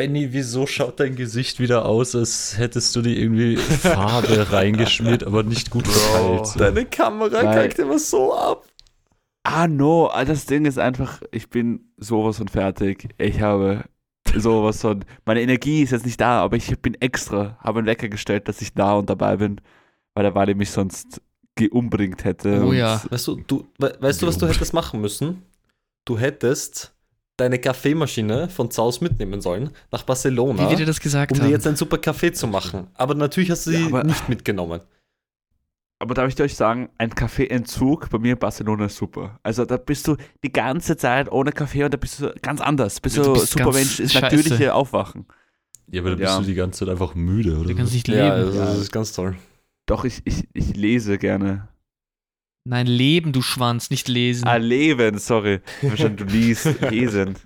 Benny, wieso schaut dein Gesicht wieder aus, als hättest du dir irgendwie Farbe reingeschmiert, aber nicht gut verteilt? Deine Kamera Nein. kackt immer so ab. Ah, no, ah, das Ding ist einfach, ich bin sowas von fertig. Ich habe sowas von, meine Energie ist jetzt nicht da, aber ich bin extra, habe einen Wecker gestellt, dass ich da und dabei bin, weil der Wally mich sonst geumbringt hätte. Oh ja. Weißt du, du, we weißt du, was du hättest machen müssen? Du hättest deine Kaffeemaschine von Zaus mitnehmen sollen nach Barcelona, Wie wir dir das gesagt um dir haben. jetzt einen super Kaffee zu machen. Aber natürlich hast du sie Ja, aber- nicht mitgenommen. Aber darf ich dir euch sagen, ein Kaffeeentzug bei mir in Barcelona ist super. Also da bist du die ganze Zeit ohne Kaffee und da bist du ganz anders. Bist Du du, bist super Mensch, ist scheiße. natürliche Aufwachen. Ja, aber da bist Ja. du die ganze Zeit einfach müde, oder? Du kannst nicht Ja, leben. also, Ja. das ist ganz toll. Doch, ich, ich, ich lese gerne. Nein, leben, du Schwanz, nicht lesen. Ah, leben, sorry. Verstanden, du liest, lesen.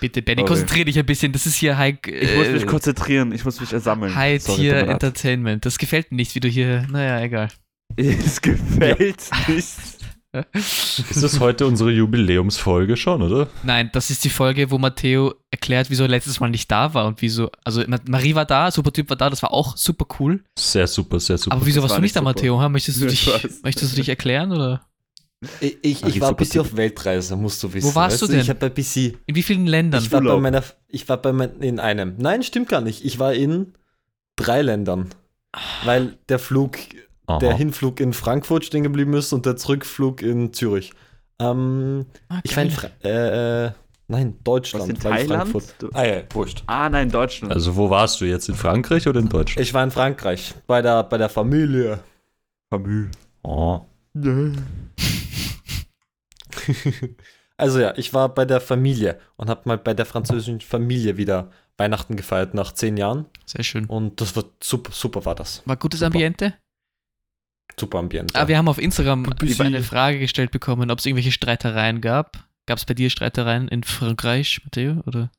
Bitte, Benny, Sorry. konzentrier dich ein bisschen. Das ist hier High, Ich muss mich äh, konzentrieren, ich muss mich ersammeln. High Sorry, Tier. Entertainment. Das gefällt mir nicht, wie du hier. Naja, egal. Es gefällt nicht. Ist das heute unsere Jubiläumsfolge schon, oder? Nein, das ist die Folge, wo Matteo erklärt, wieso er letztes Mal nicht da war und wieso. Also, Ma- Marie war da, super Typ war da, das war auch super cool. Sehr super, sehr super. Aber wieso das warst war du nicht nicht da, super. Matteo? Möchtest, du Ich dich, möchtest du dich erklären? Oder? Ich, ich, ich war ein super bisschen auf Weltreise, musst du wissen. Wo warst weißt du denn? Ich habe bei BC. In wie vielen Ländern? Ich war bei Urlaub. meiner, ich war bei mein, in einem. Nein, stimmt gar nicht. Ich war in drei Ländern. Weil der Flug, Aha. der Hinflug in Frankfurt stehen geblieben ist und der Zurückflug in Zürich. Ähm, Ah, ich war in geil. Fra äh, äh, nein, Deutschland. Was in? Frankfurt. Ah ja, wurscht. Ah, nein, Deutschland. Also wo warst du jetzt? In Frankreich oder in Deutschland? Ich war in Frankreich bei der, bei der Familie. Famü. Oh. Also ja, ich war bei der Familie und habe mal bei der französischen Familie wieder Weihnachten gefeiert nach zehn Jahren. Sehr schön. Und das war super, super war das. War gutes Super. Ambiente? Super Ambiente. Ah, wir haben auf Instagram eine Frage gestellt bekommen, ob es irgendwelche Streitereien gab. Gab es bei dir Streitereien in Frankreich, Matteo? Oder?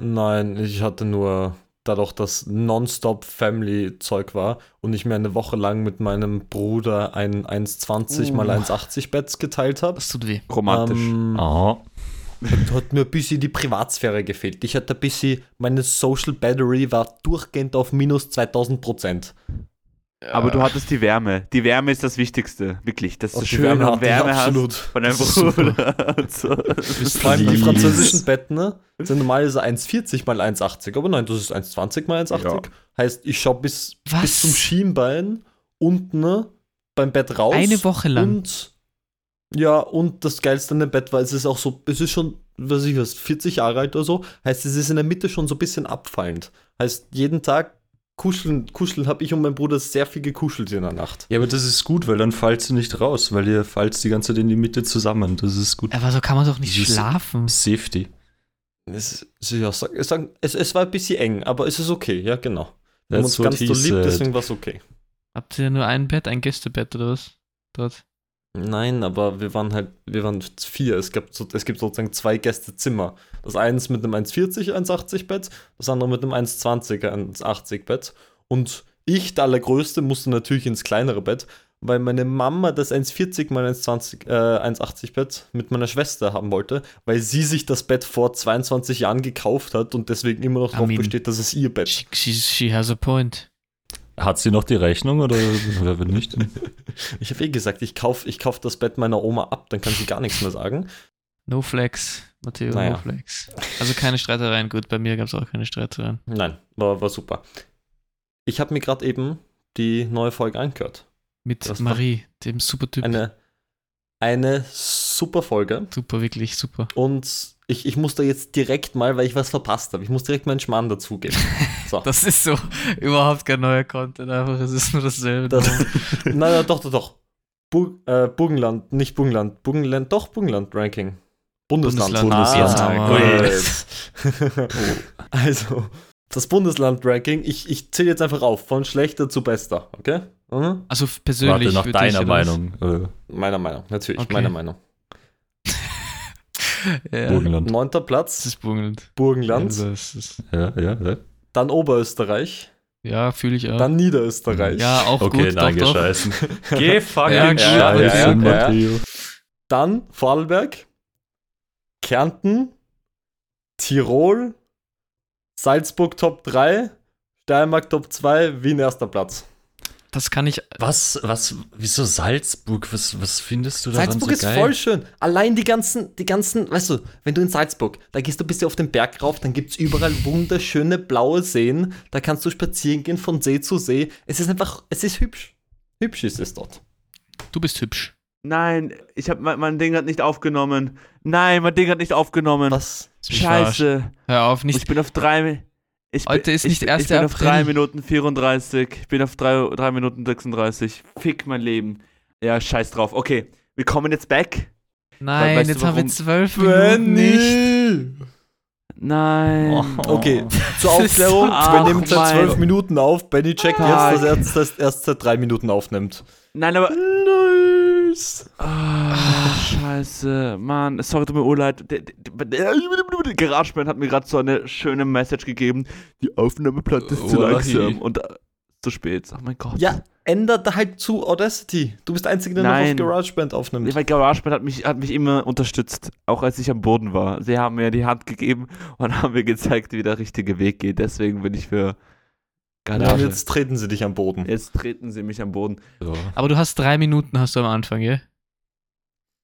Nein, ich hatte nur dadurch, dass nonstop Family-Zeug war und ich mir eine Woche lang mit meinem Bruder ein 1,20 mal Uh. 1,80 Bett geteilt habe. Das tut weh. Romantisch. Ähm, Aha. hat mir ein bisschen die Privatsphäre gefehlt. Ich hatte ein bisschen, meine Social Battery war durchgehend auf minus 2000 Prozent. Aber du hattest die Wärme. Die Wärme ist das Wichtigste. Wirklich. Das ist Und so die schön, Wärme du ich Wärme absolut. hast von deinem Das ist super. Bruder. so. Vor allem die französischen Betten ne, sind normalerweise 1,40 mal 1,80. Aber nein, das ist 1,20 mal 1,80. Ja. Heißt, ich schaue bis, Was? bis zum Schienbein unten ne, beim Bett raus. Eine Woche lang. Und ja, und das Geilste an dem Bett war, es ist auch so, es ist schon, was ich weiß, 40 Jahre alt oder so. Heißt, es ist in der Mitte schon so ein bisschen abfallend. Heißt, jeden Tag kuscheln, kuscheln habe ich und mein Bruder sehr viel gekuschelt in der Nacht. Ja, aber das ist gut, weil dann fallst du nicht raus, weil ihr fallt die ganze Zeit in die Mitte zusammen. Das ist gut. Aber so kann man doch nicht Das ist- schlafen. Safety. Es, sag, es, es war ein bisschen eng, aber es ist okay, ja, genau. Wir haben uns ganz doll lieb, deswegen war es okay. Habt ihr nur ein Bett, ein Gästebett oder was? Dort. Nein, aber wir waren halt, wir waren vier. Es gibt, so, es gibt sozusagen zwei Gästezimmer. Das eins mit einem 1,40, 1,80 Bett, das andere mit einem 1,20, 1,80 Bett. Und ich, der Allergrößte, musste natürlich ins kleinere Bett, weil meine Mama das 1,40 mal 1,20, äh, 1,80 Bett mit meiner Schwester haben wollte, weil sie sich das Bett vor 22 Jahren gekauft hat und deswegen immer noch I darauf mean, besteht, dass es ihr Bett She, she, she has a point. Hat sie noch die Rechnung oder, oder wenn nicht? Ich habe eh gesagt, ich kaufe ich kauf das Bett meiner Oma ab, dann kann sie gar nichts mehr sagen. No flex, Matteo, Naja. no flex. Also keine Streitereien. Gut, bei mir gab es auch keine Streitereien. Nein, war, war super. Ich habe mir gerade eben die neue Folge angehört. Mit Das Marie, dem super Typ. Eine, eine super Folge. Super, wirklich super. Und ich, ich muss da jetzt direkt mal, weil ich was verpasst habe, ich muss direkt meinen Schmarrn dazugeben. So. Das ist so überhaupt kein neuer Content, einfach es ist nur dasselbe. Das, nein, nein, doch, doch, doch. Bu äh, Burgenland, nicht Burgenland, Burgenland, doch Burgenland-Ranking. Bundesland. Bundesland, Ah, Bundesland. gut. also, das Bundesland-Ranking, ich, ich zähle jetzt einfach auf, von schlechter zu bester, okay? Mhm. Also persönlich. Warte, nach deiner? Meinung. Äh, Meiner Meinung, natürlich, Okay. meiner Meinung. Ja, Burgenland. Neunter Das Platz, ist Burgenland. Burgenland, Also, das ist, Ja, ja, ja. dann Oberösterreich, ja, fühle ich auch. dann Niederösterreich, ja, auch Okay, gut. nein, doch, doch. gescheißen. Geh fucking Ja, ja, ja. Dann Vorarlberg, Kärnten, Tirol, Salzburg Top 3, Steiermark Top 2, Wien erster Platz. Das kann ich. Was, was, wieso Salzburg? Was, was findest du daran Salzburg so ist geil? voll schön. Allein die ganzen, die ganzen, weißt du, wenn du in Salzburg, da gehst du ein bisschen auf den Berg rauf, dann gibt es überall wunderschöne blaue Seen. Da kannst du spazieren gehen von See zu See. Es ist einfach, es ist hübsch. Hübsch ist es dort. Du bist hübsch. Nein, ich habe mein, mein Ding hat nicht aufgenommen. Nein, mein Ding hat nicht aufgenommen. Was? Scheiße. Hör auf, Ich nicht. bin auf drei. Ich bin, Heute ist nicht ich, 1. Ich bin auf April. 3 Minuten 34. Ich bin auf 3, 3 Minuten 36. Fick mein Leben. Ja, scheiß drauf. Okay, wir kommen jetzt back. Nein, weißt du, jetzt haben wir warum? zwölf Minuten nicht. Nein. Okay, zur Das ist Aufklärung, so- wir nehmen seit zwölf Minuten auf. Benny checkt jetzt, dass er erst, dass er erst seit drei Minuten aufnimmt. Nein, aber. Nice. Ah, scheiße. Mann, sorry, tut mir urleid. GarageBand hat mir gerade so eine schöne Message gegeben. Die Aufnahmeplatte ist zu Wallahi. langsam. Und äh, zu spät. Oh mein Gott. Ja, ändert halt zu Audacity. Du bist der Einzige, der Nein. noch auf GarageBand aufnimmt. Weil GarageBand hat mich, hat mich immer unterstützt, auch als ich am Boden war. Sie haben mir die Hand gegeben und haben mir gezeigt, wie der richtige Weg geht. Deswegen bin ich für Garage. und jetzt treten sie dich am Boden. Jetzt treten sie mich am Boden. So. Aber du hast drei Minuten, hast du am Anfang, gell?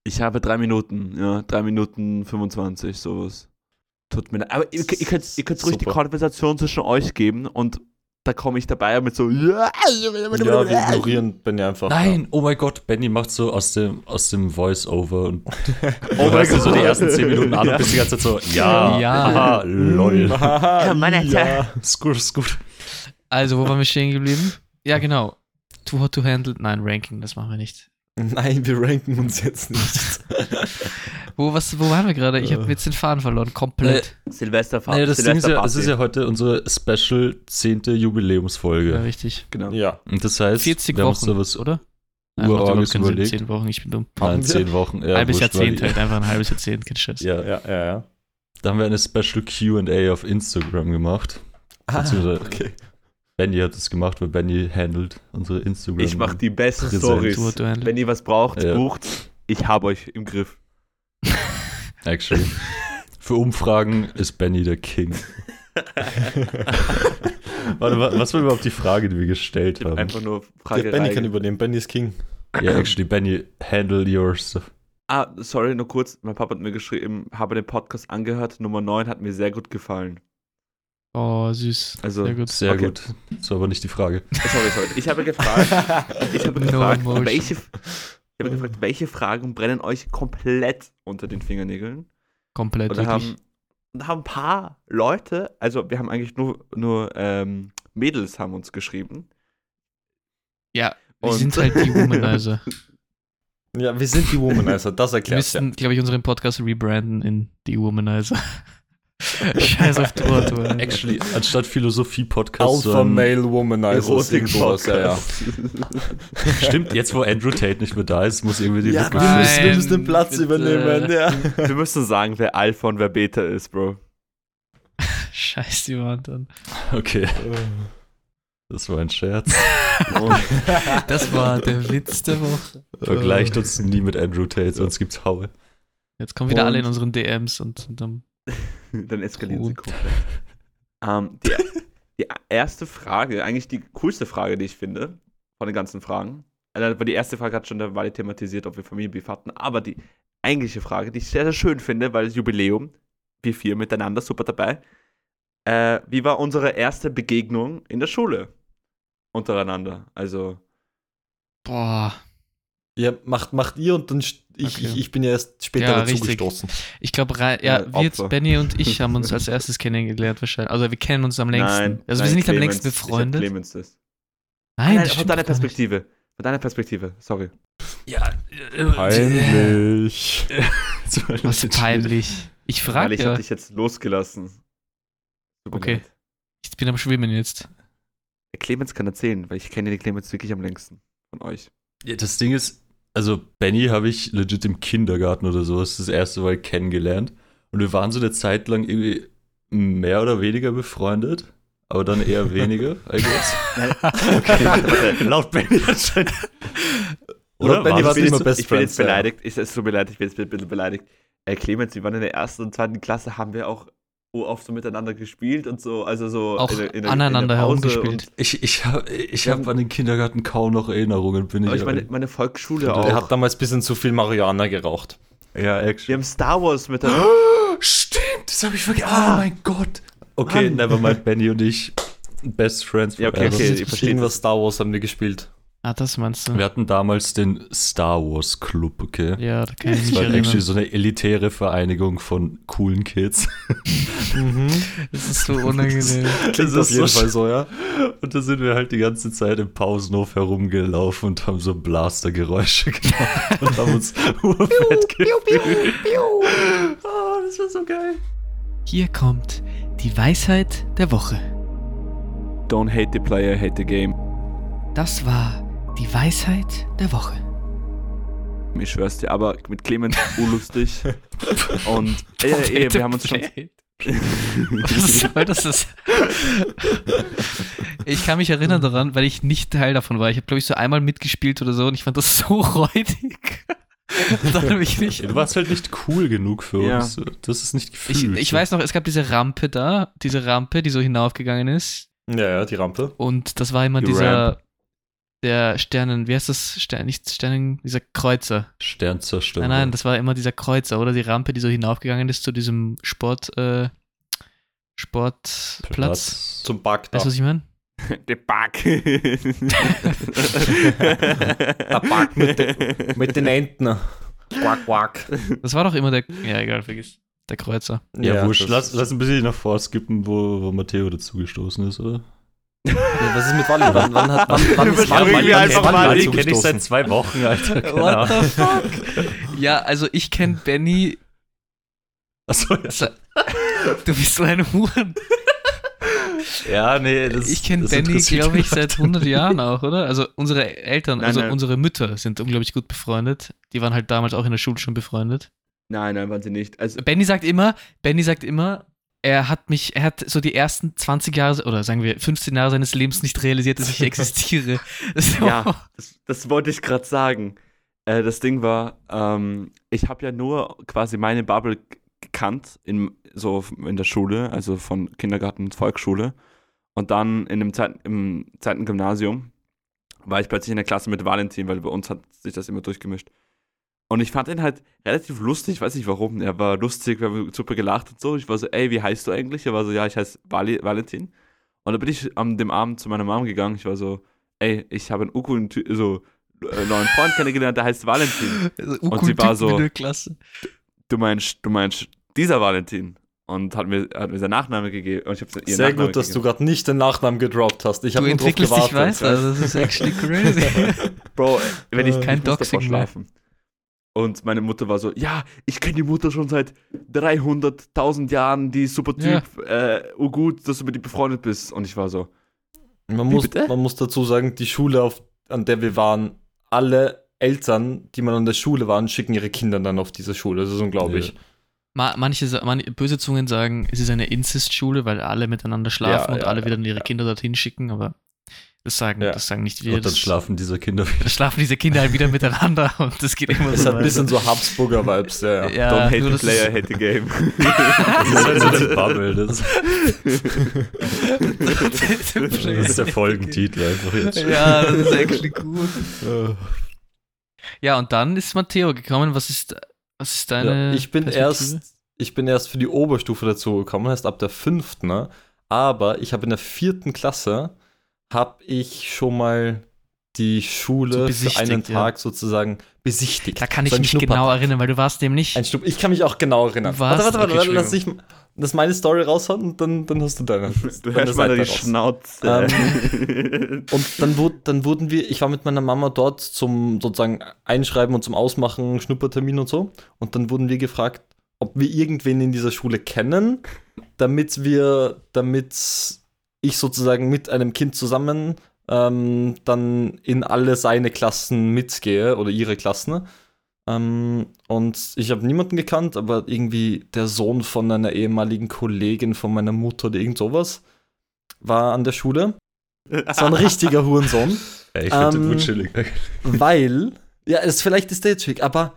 Ich habe drei Minuten, ja, drei Minuten 25, sowas. Tut mir leid. Aber ihr, ihr könnt, ihr könnt ruhig die. Konversation zwischen euch geben und da komme ich dabei mit so. Ja, Ja, wir ignorieren Benny einfach. Nein, oh mein Gott, Benny macht so aus dem, aus dem Voice-Over und Oh du mein dir so die Gott. ersten 10 Minuten an Ja. und bist die ganze Zeit so, ja, Ja. aha, lol. Haha, Mann, Alter. ja. Ist gut, ist gut. Also, wo waren wir stehen geblieben? Ja, genau. Too hot to handle. Nein, Ranking, das machen wir nicht. Nein, wir ranken uns jetzt nicht. Wo, was, wo waren wir gerade? Ich habe Äh. jetzt den Faden verloren. Komplett. Silvesterfahrt. Naja, das Ding ist ja, das ist ja heute unsere Special 10. Ja, Jubiläumsfolge. richtig. Genau. ja. Und das heißt, 40 wir haben uns Wochen, da was oder? Urorges keinen Sinn. überlegt. 10 Wochen, ich bin dumm. Nein, Haben wir? 10 Wochen. Ja, halbes Jahrzehnt halt, einfach ein halbes Jahrzehnt, kein Scheiß. Ja, Ja, ja, ja. da haben wir eine Special QA auf Instagram gemacht. Beziehungsweise- okay. Benny hat es gemacht, weil Benny handelt unsere Instagram. Ich mache die besten. Stories. Wenn ihr was braucht, Ja. bucht. Ich habe euch im Griff. Actually. Für Umfragen ist Benny der King. Warte, wa- was war überhaupt die Frage, die wir gestellt haben? Einfach nur Der Frage. Benny kann übernehmen. Benny ist King. Ja, actually, Benny, handle your stuff. Ah, sorry, nur kurz. Mein Papa hat mir geschrieben, habe den Podcast angehört. Nummer 9 hat mir sehr gut gefallen. Oh, süß. Also, Sehr gut. Sehr Okay. gut. Das war aber nicht die Frage. Sorry, sorry. Ich habe gefragt, ich habe No gefragt, emotion. welche, ich habe gefragt, welche Fragen brennen euch komplett unter den Fingernägeln? Komplett, Und haben, und da haben ein paar Leute, also wir haben eigentlich nur, nur ähm, Mädels haben uns geschrieben. ja, wir sind halt die Womanizer. Ja, wir sind die Womanizer. Das Wir erklärt ja. glaube ich, unseren Podcast rebranden in die Womanizer. Scheiß auf Tor, Tor. Actually, anstatt Philosophie-Podcast. Alpha ähm, Male Womanizer. sowas, ja, ja. Stimmt, jetzt wo Andrew Tate nicht mehr da ist, muss irgendwie die Ja, Lücke wir füllen. müssen, wir müssen den Platz bitte. übernehmen, ja. wir müssen sagen, wer Alpha und wer Beta ist, Bro. Scheiß die Wand an. Okay, das war ein Scherz. Das war der Witz der Woche. Vergleicht uns nie mit Andrew Tate, sonst gibt's Haue. Jetzt kommen wieder alle in Und- unseren DMs und, und dann. Dann eskalieren sie komplett. Ähm, die, die erste Frage, eigentlich die coolste Frage, die ich finde, von den ganzen Fragen, also, weil die erste Frage hat schon der Wally thematisiert, ob wir Familienbeef hatten, aber die eigentliche Frage, die ich sehr, sehr schön finde, weil das Jubiläum, wir vier miteinander, super dabei. Äh, wie war unsere erste Begegnung in der Schule untereinander? Also, Boah. Ja, macht, macht ihr und dann ich, Okay. ich, ich bin ja erst später Ja, dazu richtig. gestoßen. Ich glaube, ja, Ja, wir, Opfer. Benny und ich haben uns als erstes kennengelernt wahrscheinlich. Also wir kennen uns am längsten. nein. also wir nein, sind nicht am Clemens. längsten Ich hab befreundet. Clemens das. Nein, Nein, das von deiner gar nicht. Perspektive. Von deiner Perspektive, sorry. Ja, Peinlich. Was ist peinlich. Ich Weil frage ich ja. hab dich jetzt losgelassen. Mir Okay. leid. Ich bin am Schwimmen jetzt. Der Clemens kann erzählen, weil ich kenne den Clemens wirklich am längsten von euch. Ja, das Ding ist, also Benny habe ich legit im Kindergarten oder sowas das erste Mal kennengelernt. Und wir waren so eine Zeit lang irgendwie mehr oder weniger befreundet, aber dann eher weniger, I guess. okay. Laut Benny anscheinend. Oder Benny War war das ich bin, immer jetzt, Best ich bin jetzt ja. beleidigt. Ich, es tut mir leid, ich bin jetzt ein bisschen beleidigt. Äh, Clemens, wir waren in der ersten und zweiten Klasse, haben wir auch oft so miteinander gespielt und so, also so Auch in der- in der- aneinander in der herumgespielt. Ich, ich habe ich Wir hab an den Kindergarten kaum noch Erinnerungen, bin ich. aber ich meine, meine Volksschule Der auch. hat damals ein bisschen zu viel Marihuana geraucht. ja, Wir actually. haben Star Wars miteinander. Stimmt, das habe ich vergessen. Ah. Oh mein Gott. Okay, nevermind, Benny und ich. Best Friends Ja, okay, okay. Ist versteht Irgendwas Star Wars haben wir gespielt. Ah, das meinst du? Wir hatten damals den Star Wars Club, okay? Ja, da kann ich Das mich war actually erinnern. so eine elitäre Vereinigung von coolen Kids. Das ist so unangenehm. Klingt auf jeden Fall so, ja. Und da sind wir halt die ganze Zeit im Pausenhof herumgelaufen und haben so Blastergeräusche gemacht und haben uns urfett gefühlt. Oh, das war so geil. Hier kommt die Weisheit der Woche. Don't hate the player, hate the game. Das war die Weisheit der Woche. Ich schwör's dir, aber mit Clemens urlustig. und äh, äh, wir haben uns schon. Was soll das? das? Ich kann mich erinnern daran, weil ich nicht Teil davon war. Ich habe, glaube ich, so einmal mitgespielt oder so und ich fand das so räudig. Ich nicht. Du warst halt nicht cool genug für Ja. uns. Das ist nicht Ich, gefühlt. ich weiß noch, es gab diese Rampe da, diese Rampe, die so hinaufgegangen ist. Ja, ja, die Rampe. Und das war immer Die dieser, der Sternen, wie heißt das? Stern, nicht Sternen, dieser Kreuzer. Sternzerstörer. Nein, nein, das war immer dieser Kreuzer, oder? Die Rampe, die so hinaufgegangen ist zu diesem Sport, äh, Sportplatz. Platz. Zum Bug da. Weißt du, was ich meine? Der Bug. Der Bug mit, den- mit den Enten. Quack, quack. Das war doch immer der, ja, egal, vergiss. Der Kreuzer. Ja, wurscht. das- Lass, lass ein bisschen nach vorskippen, wo, wo Matteo dazugestoßen ist, oder? Ja, was ist mit Wally? Wann, wann, hat, wann, wann ist Wally, wann einfach ist Wally kenne ich seit zwei Wochen, Alter. Keine What the fuck? ja, also ich kenne Benny. Achso, ja. Du bist so ein Huren. ja, nee, das Ich kenne Benny, glaube ich, seit 100 Jahren auch, oder? Also unsere Eltern, Nein, also nein. unsere Mütter sind unglaublich gut befreundet. Die waren halt damals auch in der Schule schon befreundet. nein, nein, waren sie nicht. Also, Benny sagt immer, Benny sagt immer, er hat mich, er hat so die ersten 20 Jahre oder sagen wir 15 Jahre seines Lebens nicht realisiert, dass ich existiere. So. Ja. das, das wollte ich gerade sagen. Äh, das Ding war, ähm, ich habe ja nur quasi meine Bubble gekannt in, so in der Schule, also von Kindergarten und Volksschule. Und dann in dem Zeit, im zweiten Gymnasium war ich plötzlich in der Klasse mit Valentin, weil bei uns hat sich das immer durchgemischt. Und ich fand ihn halt relativ lustig, weiß nicht warum. Er war lustig, wir haben super gelacht und so. Ich war so, ey, wie heißt du eigentlich? Er war so, ja, ich heiße Vali Valentin. Und dann bin ich am dem Abend zu meiner Mom gegangen. Ich war so, ey, ich habe einen Uku, so äh, neuen Freund kennengelernt, der heißt Valentin. Also, Und sie war so-. Du meinst, du meinst dieser Valentin. Und hat mir, hat mir seinen Nachname gegeben. Und ich habe ihren Sehr Nachnamen gut, dass du gerade nicht den Nachnamen gedroppt hast. Ich habe nur drauf gewartet. weiter, also das ist actually crazy. Bro, wenn ich kein ich Doxing mehr. schlafen. Und meine Mutter war so, ja, ich kenne die Mutter schon seit 300.000 Jahren, die ist super Typ, äh, oh gut, dass du mit ihr befreundet bist. Und ich war so, Man muss, bitte? man muss dazu sagen, die Schule, auf, an der wir waren, alle Eltern, die man an der Schule waren, schicken ihre Kinder dann auf diese Schule. Das ist unglaublich. Ja. Ma- Manche, sa- man, böse Zungen sagen, es ist eine Inzestschule, weil alle miteinander schlafen Ja, und ja, alle ja, wieder ihre Kinder dorthin schicken, aber das sagen, Ja. das sagen nicht wir. Und dann Das, schlafen diese Kinder wieder. da schlafen diese Kinder halt wieder miteinander und das geht immer Es so hat ein bisschen so Habsburger-Vibes, ja. ja. Ja, don't hate the das player, hate the game. Das ist halt so Bubble. Das, das das ist der Folgentitel einfach jetzt. Ja, das ist actually gut. Ja, und dann ist Matteo gekommen. Was ist, was ist deine. Ja, ich bin erst, ich bin erst für die Oberstufe dazu gekommen, heißt ab der fünften, ne? aber ich habe in der vierten Klasse habe ich schon mal die So Schule für besichtigt, einen ja. Tag sozusagen besichtigt. Da kann ich So mich Schnupper- genau erinnern, weil du warst dem nicht. Ein Schnupp ich kann mich auch genau erinnern. Warte, warte, warte, okay, lass ich das meine Story raushauen und dann, dann hast du deine. Du deine hörst mal Seite die raus. Schnauze. Und dann, wurd, dann wurden wir, ich war mit meiner Mama dort zum sozusagen Einschreiben und zum Ausmachen, Schnuppertermin und so. Und dann wurden wir gefragt, ob wir irgendwen in dieser Schule kennen, damit wir, damit ich sozusagen mit einem Kind zusammen ähm, dann in alle seine Klassen mitgehe oder ihre Klassen. Ähm, und ich habe niemanden gekannt, aber irgendwie der Sohn von einer ehemaligen Kollegin von meiner Mutter oder irgend sowas war an der Schule. Das war ein richtiger Hurensohn, Ja, ich finde Ähm, gut chillig. weil, ja, es, vielleicht ist der jetzt schick, aber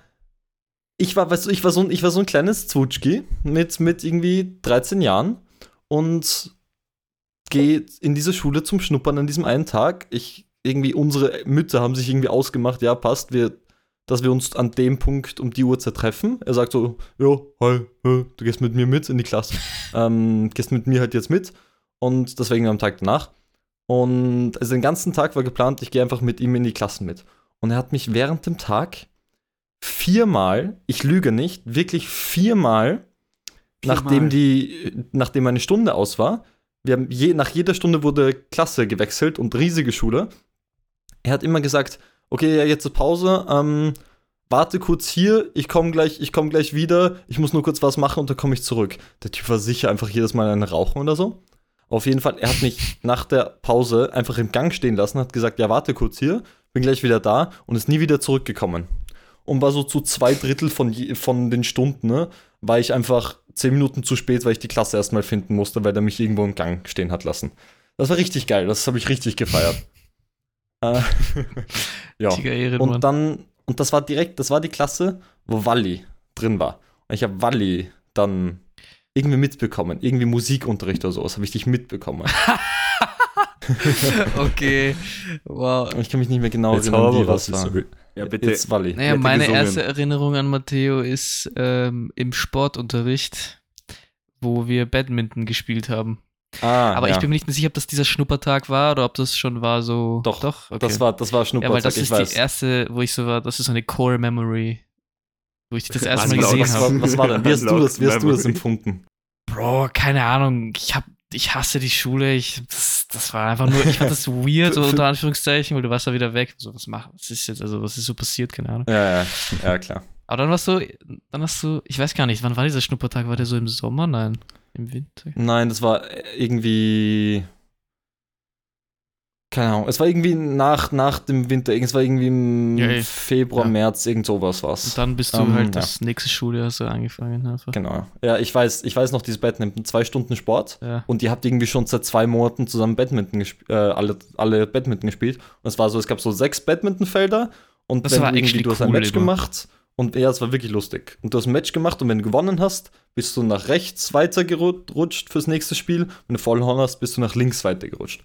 ich war, weißt du, ich war so ein, ich war so ein kleines Zwutschki mit, mit irgendwie 13 Jahren und gehe in diese Schule zum Schnuppern an diesem einen Tag. Ich, irgendwie, unsere Mütter haben sich irgendwie ausgemacht, ja, passt, wir, dass wir uns an dem Punkt um die Uhrzeit treffen. Er sagt so, ja, hi, hi, du gehst mit mir mit in die Klasse. ähm, gehst mit mir halt jetzt mit. Und deswegen am Tag danach. Und also den ganzen Tag war geplant, ich gehe einfach mit ihm in die Klassen mit. Und er hat mich während dem Tag viermal, ich lüge nicht, wirklich viermal, nachdem die, nachdem eine Stunde aus war, wir haben je, nach jeder Stunde wurde Klasse gewechselt und riesige Schule. Er hat immer gesagt, okay, ja, jetzt ist Pause, ähm, warte kurz hier, ich komme gleich, ich komme gleich wieder, ich muss nur kurz was machen und dann komme ich zurück. Der Typ war sicher einfach jedes Mal ein Rauchen oder so. Auf jeden Fall, er hat mich nach der Pause einfach im Gang stehen lassen, hat gesagt, ja, warte kurz hier, bin gleich wieder da und ist nie wieder zurückgekommen. Und war so zu zwei Drittel von, je, von den Stunden, ne, war ich einfach zehn Minuten zu spät, weil ich die Klasse erstmal finden musste, weil er mich irgendwo im Gang stehen hat lassen. Das war richtig geil, das habe ich richtig gefeiert. äh, ja. Und dann, und das war direkt, das war die Klasse, wo Walli drin war. Und ich habe Walli dann irgendwie mitbekommen. Irgendwie Musikunterricht oder sowas habe ich dich mitbekommen. okay, wow. Ich kann mich nicht mehr genau Jetzt erinnern, wie was war. sorry. Ja, bitte. Jetzt Walli. Naja, meine gesungen. erste Erinnerung an Matteo ist ähm, im Sportunterricht, wo wir Badminton gespielt haben. Ah, Aber ja. ich bin mir nicht mehr sicher, ob das dieser Schnuppertag war oder ob das schon war so. Doch, doch. Okay. das war, das war ja, weil Schnuppertag, das ich ist weiß. die erste, wo ich so war, das ist so eine Core Memory, wo ich dich das erste Mal Was gesehen habe. was war denn? Wie hast du das, wie hast du das Memory. empfunden? Bro, keine Ahnung. Ich hab, ich hasse die Schule. Ich, das, das war einfach nur, ich fand das weird, so unter Anführungszeichen, weil du warst da wieder weg. So, was mach, was ist jetzt, also was ist so passiert, keine Ahnung. Ja, ja, ja, klar. Aber dann warst du, dann hast du, ich weiß gar nicht, wann war dieser Schnuppertag? War der so im Sommer? Nein, im Winter. Nein, das war irgendwie. Keine Ahnung. Es war irgendwie nach, nach dem Winter. Es war irgendwie im Ja. Februar, Ja. März, irgend sowas Und war's. dann bist du Ähm, halt ja. das nächste Schuljahr so angefangen einfach. Genau. Ja, ich weiß, ich weiß noch, dieses Badminton, zwei Stunden Sport. Und ihr habt irgendwie schon seit zwei Monaten zusammen Badminton gespielt, äh, alle, alle Badminton gespielt. Und es war so, es gab so sechs Badmintonfelder und Das wenn war du irgendwie, du hast ein Match immer. gemacht und ja, es war wirklich lustig. Und du hast ein Match gemacht und wenn du gewonnen hast, bist du nach rechts weitergerutscht fürs nächste Spiel. Wenn du verloren hast, bist du nach links weitergerutscht.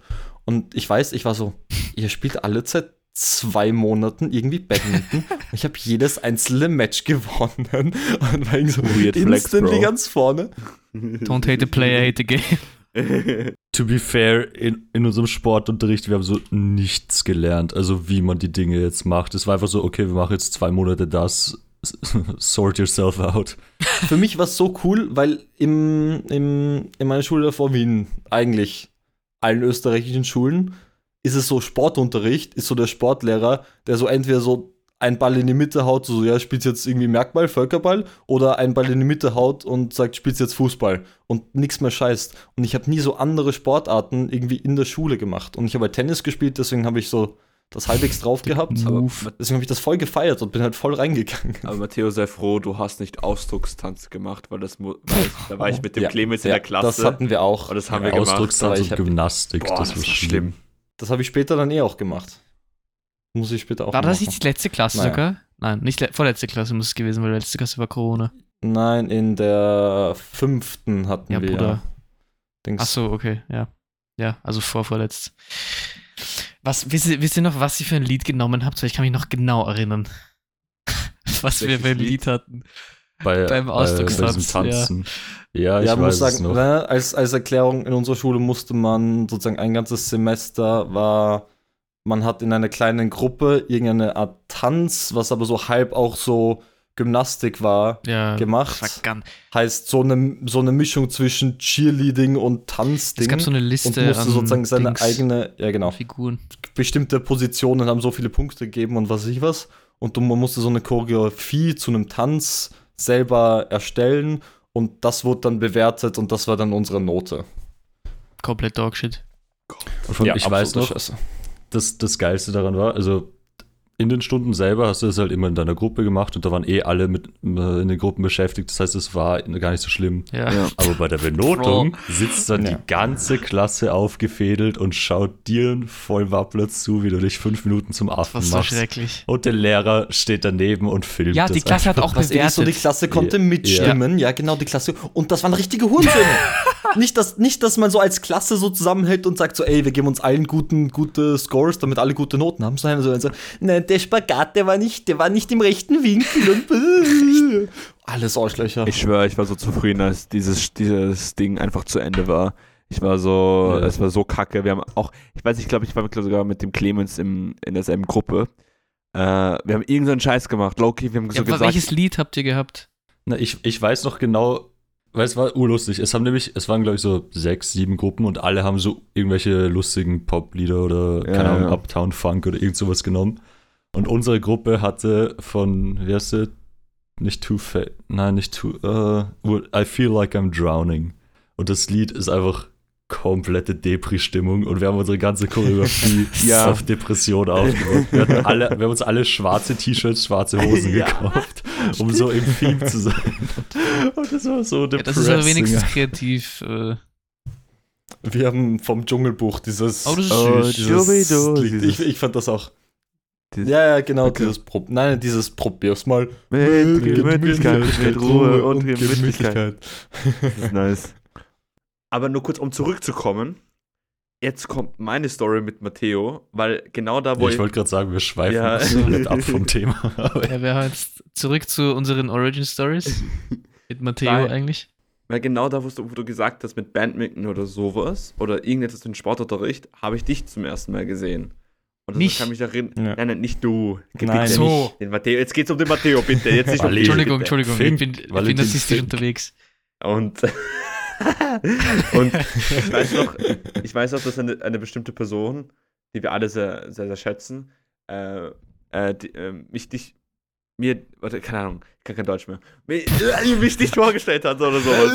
Und ich weiß, ich war so, ihr spielt alle seit zwei Monaten irgendwie Badminton. und ich habe jedes einzelne Match gewonnen und war irgendwie so Weird Flex, instantly Bro. ganz vorne. Don't hate the player, hate the game. To be fair, in, in unserem Sportunterricht, wir haben so nichts gelernt, also wie man die Dinge jetzt macht. Es war einfach so, okay, wir machen jetzt zwei Monate das, sort yourself out. Für mich war es so cool, weil im, im, in meiner Schule davor, wie in eigentlich allen österreichischen Schulen, ist es so Sportunterricht, ist so der Sportlehrer, der so entweder so einen Ball in die Mitte haut, so ja, spielst jetzt irgendwie Merkball, Völkerball, oder einen Ball in die Mitte haut und sagt, spielst jetzt Fußball und nichts mehr scheißt. Und ich habe nie so andere Sportarten irgendwie in der Schule gemacht. Und ich habe halt Tennis gespielt, deswegen habe ich so das halbwegs drauf gehabt. Aber, Deswegen habe ich das voll gefeiert und bin halt voll reingegangen. aber Matteo, sei froh, du hast nicht Ausdruckstanz gemacht, weil das weil, da war ich mit dem Ja, Clemens in Ja, der Klasse. Das hatten wir auch. Und das haben Ja, wir gemacht, Ausdruckstanz ich und Gymnastik, Boah, das war schlimm. Das habe ich später dann eh auch gemacht. Muss ich später auch War das machen. nicht die letzte Klasse Naja. sogar? Nein, nicht le vorletzte Klasse muss es gewesen, weil letzte Klasse war Corona. Nein, in der fünften hatten Ja, wir. Bruder. Dings. Ach so, okay, ja. Ja, also vor vorletzt. Was, wisst, ihr, wisst ihr noch, was ihr für ein Lied genommen habt? Weil ich kann mich noch genau erinnern. was wir Welches für ein Lied? Lied hatten. Bei, Beim bei Ausdruckstanz, diesem Tanzen. Ja, ich ja, muss weiß es sagen, noch. ne, als, als Erklärung in unserer Schule musste man sozusagen ein ganzes Semester war, man hat in einer kleinen Gruppe irgendeine Art Tanz, was aber so halb auch so Gymnastik war, Ja, gemacht. war ganz- Heißt so eine, so eine Mischung zwischen Cheerleading und Tanzding. Es gab so eine Liste und musste sozusagen seine Dings, eigene, ja genau, Figuren. bestimmte Positionen haben so viele Punkte gegeben und was weiß ich was. Und du, man musste so eine Choreografie zu einem Tanz selber erstellen und das wurde dann bewertet und das war dann unsere Note. Komplett Dogshit. Und von, ich weiß noch, Scheiße. das, das Geilste daran war, also in den Stunden selber hast du das halt immer in deiner Gruppe gemacht und da waren eh alle mit äh, in den Gruppen beschäftigt. Das heißt, es war gar nicht so schlimm. Ja. Ja. Aber bei der Benotung sitzt dann Ja. die ganze Klasse aufgefädelt und schaut dir voll Wappler zu, wie du dich fünf Minuten zum Affen Das war so machst. schrecklich. Und der Lehrer steht daneben und filmt Ja, das die Klasse hat einfach. auch Was eh so die bewertet. Klasse konnte Ja. mitstimmen, ja. genau, die Klasse. Und das waren richtige Hurensöhne. nicht, dass, nicht, dass man so als Klasse so zusammenhält und sagt so, ey, wir geben uns allen guten, gute Scores, damit alle gute Noten haben, sondern so, so nein, der Spagat, der war nicht, der war nicht im rechten Winkel und alles Arschlöcher. Ich schwöre, ich war so zufrieden, als dieses, dieses Ding einfach zu Ende war. Ich war so, Ja. es war so kacke. Wir haben auch, ich weiß, ich glaube, ich war glaub, sogar mit dem Clemens im, in derselben Gruppe. Äh, wir haben irgendeinen Scheiß gemacht. Loki, wir haben so Ja, gesagt. welches Lied habt ihr gehabt? Na, ich, ich weiß noch genau, weil es war urlustig. Es haben nämlich, es waren glaube ich so sechs, sieben Gruppen und alle haben so irgendwelche lustigen Poplieder oder Ja, keine Ahnung, ja. Uptown Funk oder irgend sowas genommen. Und unsere Gruppe hatte von, wie heißt sie? Nicht Too Fa nein, nicht Too, äh, I Feel Like I'm Drowning. Und das Lied ist einfach komplette Depri-Stimmung und wir haben unsere ganze Choreografie Ja. auf Depression aufgebaut. Wir, hatten alle, wir haben uns alle schwarze T-Shirts, schwarze Hosen Ja. gekauft, um so im Theme zu sein. Und das war so Ja, depressing. das ist aber wenigstens kreativ. Äh, Wir haben vom Dschungelbuch dieses. Oh, das ist Oh, süß. Jubidu, Lied. Ich, dieses- ich fand das auch. Dieses- Ja, ja, genau, Okay. dieses Pro Nein, dieses Probier's mal. Mit Gemütlichkeit, mit Ruhe und Gemütlichkeit. Das ist nice. Aber nur kurz, um zurückzukommen. Jetzt kommt meine Story mit Matteo, weil genau da, wo Ja, ich wollte gerade sagen, wir schweifen Ja. komplett ab vom Thema. Aber ja, wir haben jetzt zurück zu unseren Origin Stories. Mit Matteo Nein. eigentlich. Weil genau da, wo du, wo du gesagt hast, mit Badminton oder sowas oder irgendetwas in Sportunterricht, habe ich dich zum ersten Mal gesehen. Und das Mich? kann mich darin. Ja. Nein, nein, nicht du. Nein. Bitte So. nicht Den Matteo. Jetzt geht's um den Matteo, bitte. Jetzt nicht um Entschuldigung, bitte. Entschuldigung, Fink, ich bin, ich bin Valentin narzisstisch Fink. unterwegs. Und, und ich weiß noch, ich weiß noch, dass eine, eine bestimmte Person, die wir alle sehr, sehr, sehr schätzen, äh, äh, die, äh, mich dich, mir, warte, keine Ahnung, ich kann kein Deutsch mehr, mich, mich dich vorgestellt hat oder sowas.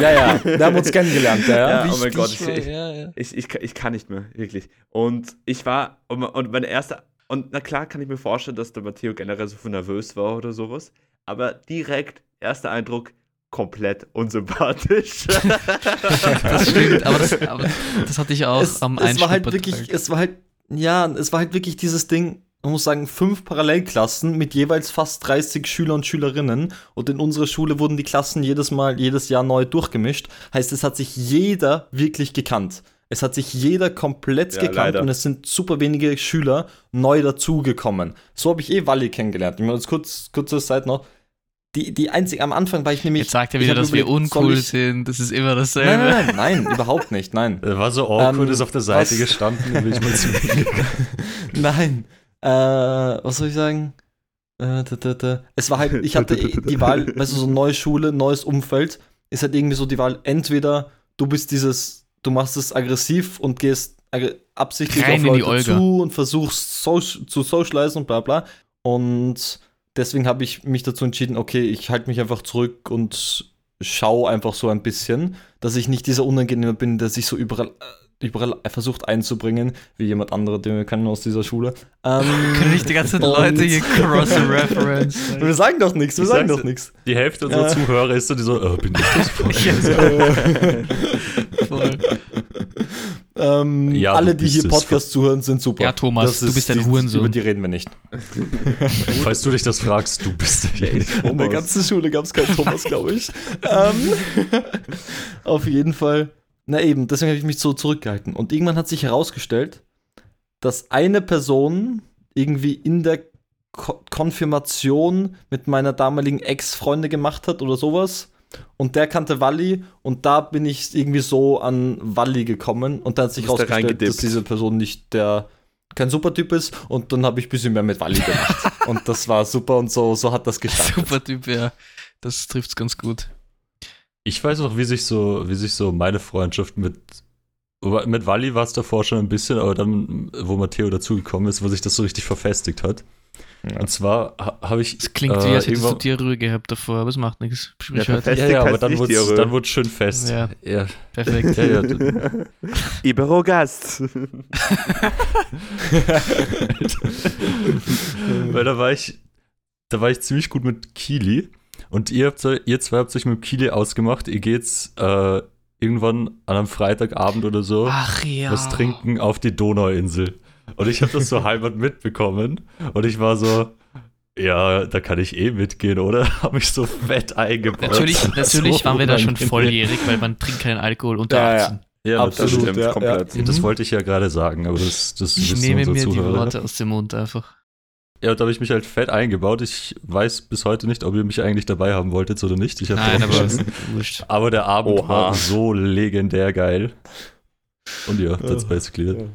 Ja, ja, wir haben uns kennengelernt, ja. Ja, ja. oh mein Gott, ich, ich, ja, ja. ich, ich, kann- ich kann nicht mehr, wirklich. Und ich war, und, und meine erste, und na klar kann ich mir vorstellen, dass der Matteo generell so nervös war oder sowas, aber direkt, erster Eindruck, komplett unsympathisch. Das stimmt, aber das, aber das hatte ich auch es, am es war halt wirklich, es war halt, ja, es war halt wirklich dieses Ding, man muss sagen, fünf Parallelklassen mit jeweils fast 30 Schüler und Schülerinnen. Und in unserer Schule wurden die Klassen jedes Mal, jedes Jahr neu durchgemischt. Heißt, es hat sich jeder wirklich gekannt. Es hat sich jeder komplett Ja, gekannt leider. und es sind super wenige Schüler neu dazugekommen. So habe ich eh Wally kennengelernt. Ich meine, jetzt kurz, kurze Zeit noch. Die, die einzige, am Anfang war ich nämlich. Jetzt sagt er wieder, dass wir überlegt, soll uncool ich- sind. Das ist immer dasselbe. Nein, nein, nein, nein, überhaupt nicht, nein. er war so awkward, Ähm, ist auf der Seite was- gestanden und bin ich mal zu ihm gegangen. Nein. Äh, was soll ich sagen? Äh, da, da, da. Es war halt, ich hatte die Wahl, weißt du, so neue Schule, neues Umfeld, ist halt irgendwie so die Wahl, entweder du bist dieses, du machst es aggressiv und gehst absichtlich Rein auf Leute zu und versuchst so, zu socialisen und bla bla. Und deswegen habe ich mich dazu entschieden, okay, ich halte mich einfach zurück und schau einfach so ein bisschen, dass ich nicht dieser Unangenehme bin, der sich so überall, äh, überall versucht einzubringen, wie jemand anderer, den wir kennen aus dieser Schule. Ähm, Können nicht die ganzen Leute hier cross-reference. wir sagen doch nichts, wir Ich sagen doch nichts. Die Hälfte unserer Ja. Zuhörer ist so, die so, äh, bin ich das voll? Voll. Ähm, Ja, alle, die hier es. Podcast zuhören, sind super. Ja, Thomas, du bist ein Hurensohn. Über die reden wir nicht. Falls du dich das fragst, du bist der. In der ganzen Schule gab es keinen Thomas, glaube ich. ähm, auf jeden Fall. Na eben, deswegen habe ich mich so zurückgehalten. Und irgendwann hat sich herausgestellt, dass eine Person irgendwie in der Ko Konfirmation mit meiner damaligen Ex-Freunde gemacht hat oder sowas. Und der kannte Walli und da bin ich irgendwie so an Walli gekommen und dann hat sich bist da herausgestellt, dass diese Person nicht der kein super Typ ist und dann habe ich ein bisschen mehr mit Walli gemacht. und das war super und so, so hat das gestartet. Super Typ, ja. Das trifft's ganz gut. Ich weiß noch, wie sich so, wie sich so meine Freundschaft mit mit Wally war es davor schon ein bisschen, aber dann, wo Matteo dazugekommen ist, wo sich das so richtig verfestigt hat. Und zwar ha, habe ich. Es klingt äh, wie, als hättest du Diarrhoe gehabt davor, aber es macht nichts. Ja. Ja, ja, aber dann wurde wurde schön fest. Ja. ja. Perfekt. Ja, ja, Iberogast. Weil da war ich, da war ich ziemlich gut mit Kili. Und ihr, habt, ihr zwei habt euch mit Kili ausgemacht. Ihr geht's äh, irgendwann an einem Freitagabend oder so Ach ja. was trinken auf die Donauinsel. Und ich habe das so halbert mitbekommen. Und ich war so, ja, da kann ich eh mitgehen, oder? Habe mich so fett eingebaut. Natürlich, natürlich So waren wir da schon volljährig, weil man trinkt keinen Alkohol unter Ja, ja. 18. Ja, Absolut, natürlich. stimmt, ja, komplett. Ja, Das Mhm. wollte ich ja gerade sagen, aber das, das Ich nehme mir die Zuhörer. Worte aus dem Mund einfach. Ja, und da habe ich mich halt fett eingebaut. Ich weiß bis heute nicht, ob ihr mich eigentlich dabei haben wolltet oder nicht. Ich hab Nein, aber aber der Abend Oha. war so legendär geil. Und ja, that's basically it.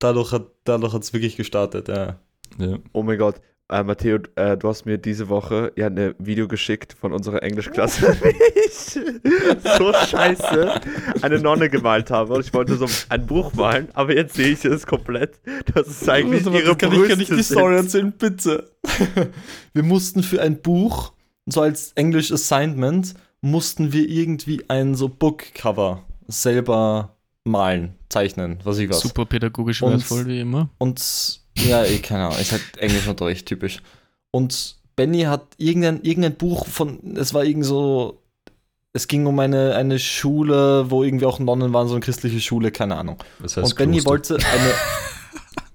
Dadurch hat dadurch hat's wirklich gestartet, ja. Ja. Oh mein Gott. Äh, Matteo, äh, du hast mir diese Woche ja ein Video geschickt von unserer Englischklasse, wie ich so scheiße eine Nonne gemalt habe. Und ich wollte so ein Buch malen, aber jetzt sehe ich es komplett. Das ist eigentlich mal, ihre kann, ich, kann ich die Brüste Story erzählen, bitte? Wir mussten für ein Buch, so als English Assignment, mussten wir irgendwie ein so Bookcover selber malen, zeichnen, was ich was. Super pädagogisch wertvoll, wie immer. Und ja, ich keine Ahnung, ist halt Englisch natürlich typisch. Und Benny hat irgendein, irgendein Buch von, es war irgend so, es ging um eine, eine Schule, wo irgendwie auch Nonnen waren, so eine christliche Schule, keine Ahnung. Das heißt Und Benny Kloster. wollte eine.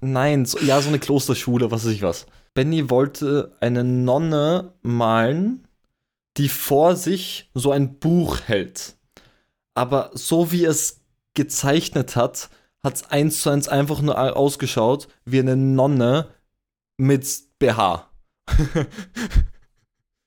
Nein, so, ja, so eine Klosterschule, was weiß ich was. Benny wollte eine Nonne malen, die vor sich so ein Buch hält. Aber so wie es gezeichnet hat, hat es eins zu eins einfach nur au- ausgeschaut wie eine Nonne mit BH.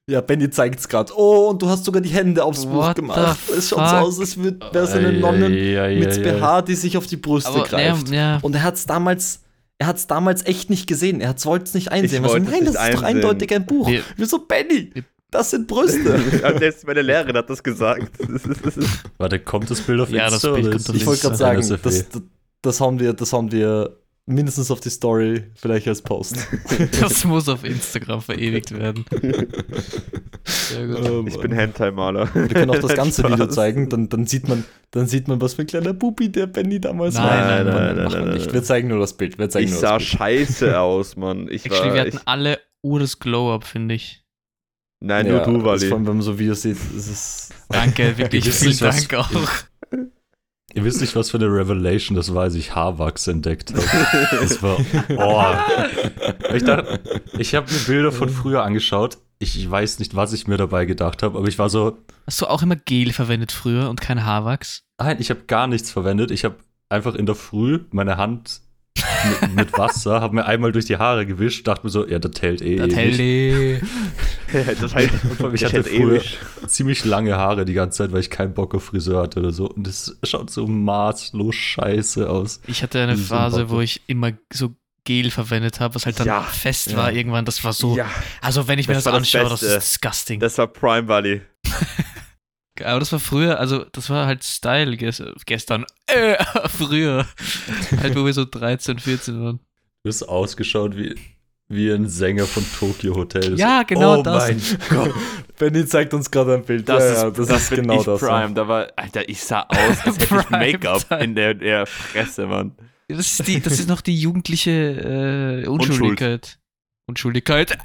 ja, Benny zeigt es gerade. Oh, und du hast sogar die Hände aufs Buch What gemacht. the Es schaut so aus, als wäre es eine Nonne Ei, ei, mit ei, ei. BH, die sich auf die Brüste Aber greift. ja, ja. Und er hat es damals, er hat es damals echt nicht gesehen. Er wollte es nicht einsehen. So, nein, das nicht ist doch einsehen. eindeutig ein Buch. Wir- Wir so, Benny, das sind Brüste. Selbst meine Lehrerin hat das gesagt. Warte, kommt das Bild auf Ja, das Insta? Bild oder kommt ist auf ich wollte gerade das sagen, das, das, das, haben wir, das haben wir mindestens auf die Story, vielleicht als Post. Das muss auf Instagram verewigt werden. Sehr gut. Ich bin Hentai-Maler. Wir können auch das ganze Spaß. Video zeigen, dann, dann, sieht man, dann sieht man, was für ein kleiner Bubi der Benny damals Nein, war. nein, nein, nein, wir nein, nicht. nein. Wir zeigen nur das Bild. Wir zeigen Ich nur sah Bild. scheiße aus, Mann. Ich Actually, war. wir hatten Ich, alle ures Glow-Up, finde ich. nein, Ja, nur du, Wally. Vor allem, wenn man so Videos sieht, ist es. Danke, wirklich. Vielen Dank auch. Ihr wisst nicht, was für eine Revelation das war, als ich Haarwachs entdeckt habe. Das war. Oh. Ich dachte, ich habe mir Bilder von früher angeschaut. Ich, ich weiß nicht, was ich mir dabei gedacht habe, aber ich war so, Hast du auch immer Gel verwendet früher und kein Haarwachs? nein, ich habe gar nichts verwendet. Ich habe einfach in der Früh meine Hand mit, mit Wasser, habe mir einmal durch die Haare gewischt, dachte mir so, ja, das hält eh. Das ewig. hält eh. das heißt, Ich das hatte hält früher ewig. ziemlich lange Haare die ganze Zeit, weil ich keinen Bock auf Friseur hatte oder so. Und das schaut so maßlos scheiße aus. Ich hatte eine Phase, wo ich immer so Gel verwendet habe, was halt dann Ja, fest ja. war irgendwann. Das war so. Ja, Also, wenn ich mir Das das, das anschaue, das Beste. ist disgusting. das war Prime Valley. Aber das war früher, also das war halt Style ges gestern. Äh, früher. halt, wo wir so 13, 14 waren. Du hast ausgeschaut wie, wie ein Sänger von Tokyo Hotel. Ja, genau oh das. Mein Gott. Benny zeigt uns gerade ein Bild. Das, Ja, ist, ja, das, ist genau ich das. Prime. Da war, Alter, ich sah aus, als hätte ich Prime Make-up in der, der Fresse, Mann. Das ist, die, das ist noch die jugendliche äh, Unschuldigkeit. Unschuldigkeit.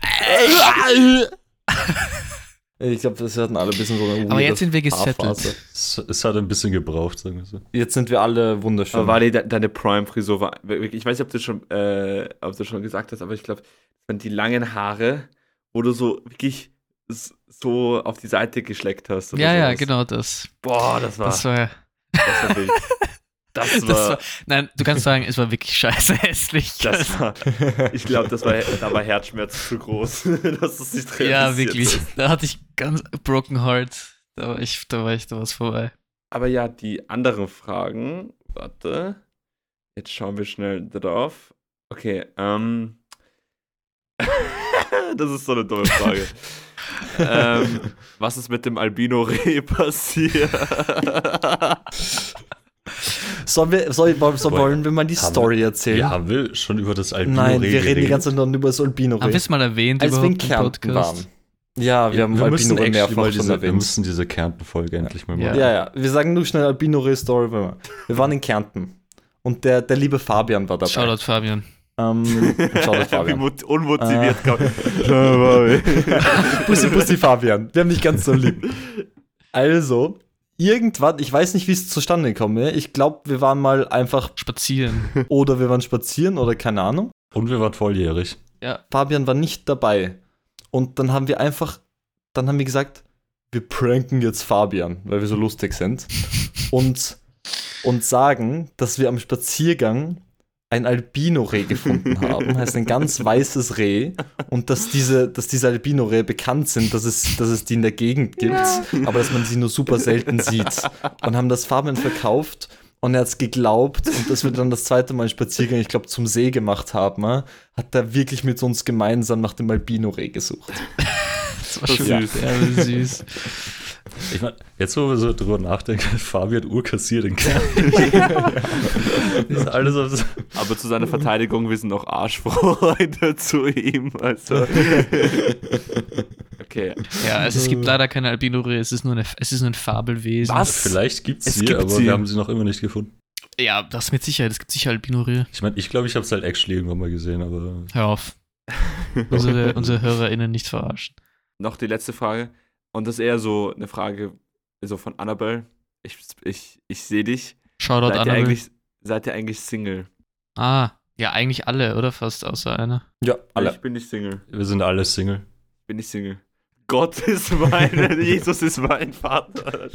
Ich glaube, das hatten alle ein bisschen so eine Aber jetzt sind wir gesettelt. Es, es hat ein bisschen gebraucht, sagen wir so. Jetzt sind wir alle wunderschön. Aber Valley, de, deine Prime-Frisur war wirklich, ich weiß nicht, ob du schon, äh, ob du schon gesagt hast, aber ich glaube, die langen Haare, wo du so wirklich so auf die Seite geschleckt hast. oder Ja, ja, genau das. Boah, das war, Das war, das war wild. Das war, das war. Nein, du kannst sagen, es war wirklich scheiße hässlich. das war, ich glaube, das war, da war Herzschmerz zu groß, dass es nicht ja, wirklich. ist. Da hatte ich ganz broken heart. Da war ich, da war ich, da was vorbei. Aber ja, die anderen Fragen, warte, jetzt schauen wir schnell drauf. Okay, ähm, das ist so eine dumme Frage. ähm, was ist mit dem Albino-Reh passiert? Sollen wir, soll, soll, Boah, wollen wir mal die haben Story erzählen? Ja, haben wir schon über das Albino Nein, wir reden die ganze Zeit nur über das albino Haben wir es mal erwähnt Als wir in Kärnten waren. Ja, wir haben wir müssen albino mehrfach diese, wir erwähnt. müssen diese Kärnten-Folge endlich mal Ja. machen. Ja, ja, wir sagen nur schnell albino story Wir waren in Kärnten und der, der liebe Fabian war dabei. Shoutout Fabian. Ähm, Shoutout Wie Fabian. mut- unmotiviert. Kommt. Bussi, Bussi, Fabian. Wir haben dich ganz so lieb. Also, irgendwann, ich weiß nicht, wie es zustande gekommen ist. Ich glaube, wir waren mal einfach Spazieren. oder wir waren spazieren oder keine Ahnung. Und wir waren volljährig. Ja. Fabian war nicht dabei. Und dann haben wir einfach, dann haben wir gesagt, wir pranken jetzt Fabian, weil wir so lustig sind. Und, und sagen, dass wir am Spaziergang ein Albino-Reh gefunden haben, heißt ein ganz weißes Reh, und dass diese, dass diese Albino-Rehe bekannt sind, dass es, dass es die in der Gegend gibt, aber dass man sie nur super selten sieht. Und haben das Fabian verkauft und er hat es geglaubt und dass wir dann das zweite Mal einen Spaziergang, ich glaube, zum See gemacht haben, äh, hat er wirklich mit uns gemeinsam nach dem Albino-Reh gesucht. Das war Das schon ist süß. Ich meine, jetzt wo wir so drüber nachdenken, Fabian urkassiert in Kärnten. das ist alles auf Aber zu seiner Verteidigung, wir sind auch Arschfreunde zu ihm. Also. Okay. Ja, also es gibt leider keine Albino-Rehe, es ist nur eine, es ist nur ein Fabelwesen. Was? Vielleicht gibt Es sie, gibt aber sie. wir haben sie noch immer nicht gefunden. Ja, das mit Sicherheit, es gibt sicher Albino-Rehe. Ich meine, ich glaube, ich habe es halt actually irgendwann mal gesehen, aber Hör auf. Unsere, unsere HörerInnen nicht verarschen. Noch die letzte Frage. Und das ist eher so eine Frage so von Annabelle. Ich, ich, ich sehe dich. Shoutout Seid ihr, Annabelle. eigentlich, seid ihr eigentlich Single? Ah, ja, eigentlich alle, oder? Fast außer einer. Ja, alle. Ich bin nicht Single. wir sind alle Single. Ich bin nicht Single. Gott ist mein, Jesus ist mein Vater.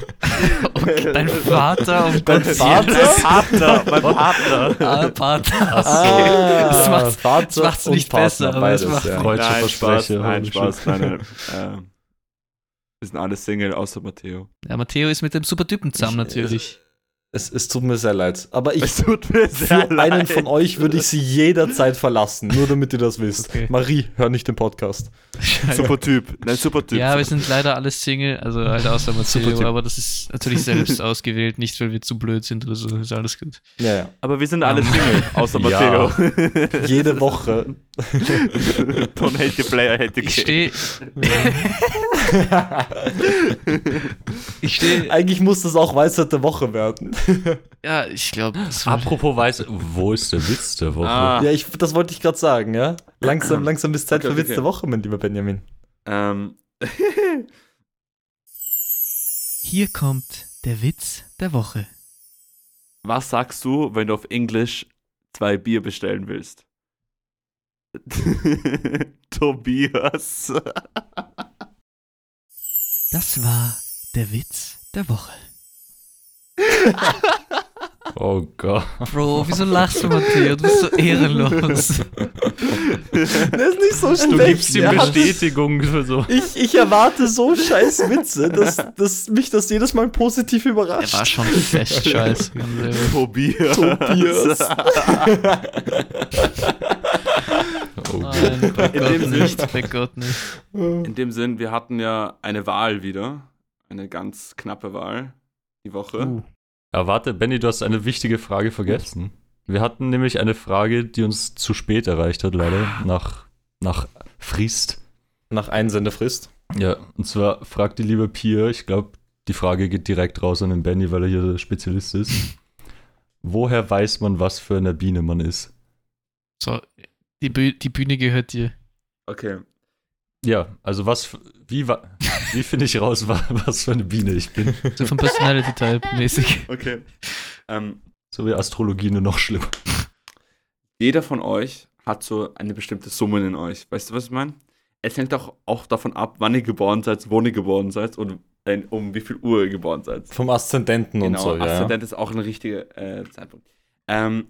Dein Vater und Dein Gott Vater? Jesus. Partner, mein Partner. Ah, Vater. Ah, das macht's, Vater das macht's und nicht Partner, besser, aber es beides, macht ja. Freudscher Nein, Spaß, nein, Spaß, nein, nein. ähm, wir sind alle Single, außer Matteo. Ja, Matteo ist mit dem super Typen zusammen, Ich- natürlich. Es, es tut mir sehr leid. Aber ich, Es tut mir sehr für einen leid. von euch würde ich sie jederzeit verlassen. Nur damit ihr das wisst. Okay. Marie, hör nicht den Podcast. Super Typ. Nein, super Typ. Ja, wir sind leider alle Single, also halt außer Typ. aber das ist natürlich selbst ausgewählt, nicht weil wir zu blöd sind oder so, ist alles gut. Ja, ja. Aber wir sind alle Ja. Single, außer Ja. Matteo. Jede Woche. Don't hate the player, hate the Ich game. stehe. ich stehe. Eigentlich muss das auch Weisheit der Woche werden. Ja, ich glaube. Apropos weiß, wo ist der Witz der Woche? Ah. Ja, ich, das wollte ich gerade sagen, ja. Langsam, langsam ist Zeit Okay, für Witz okay. der Woche, mein lieber Benjamin. Ähm, Hier kommt der Witz der Woche. was sagst du, wenn du auf Englisch zwei Bier bestellen willst? Tobias. Das war der Witz der Woche. Oh Gott. Bro, wieso lachst du, Matteo? Du bist so ehrenlos. Das ist nicht so schlecht. Du gibst ihm ja. Bestätigung für so. Ich, ich erwarte so scheiß Witze, dass, dass mich das jedes Mal positiv Er überrascht. war schon fest ehrlich. Tobias. Tobias. Oh Gott. Nein, bei In Gott dem nicht, bei Gott nicht. In dem Sinn, wir hatten ja eine Wahl wieder. Eine ganz knappe Wahl die Woche. Uh, Ja, warte, Benny, du hast eine wichtige Frage vergessen. Wir hatten nämlich eine Frage, die uns zu spät erreicht hat, leider, nach, nach Frist. Nach Einsendefrist. Ja, und zwar fragt die liebe Pia, ich glaube, die Frage geht direkt raus an den Benny, weil er hier der Spezialist ist. Woher weiß man, was für eine Biene man ist? so, die, Büh die Bühne gehört dir. Okay. Ja, also was, wie, wie finde ich raus, wa- was für eine Biene ich bin? So vom Personality Type mäßig. Okay. Ähm, So wie Astrologie nur noch schlimmer. jeder von euch hat so eine bestimmte Summe in euch. Weißt du, was ich meine? Es hängt auch, auch davon ab, wann ihr geboren seid, wo ihr geboren seid und äh, um wie viel Uhr ihr geboren seid. Vom Aszendenten und Genau, so, ja. Aszendent ist auch ein richtiger äh, Zeitpunkt. Ähm,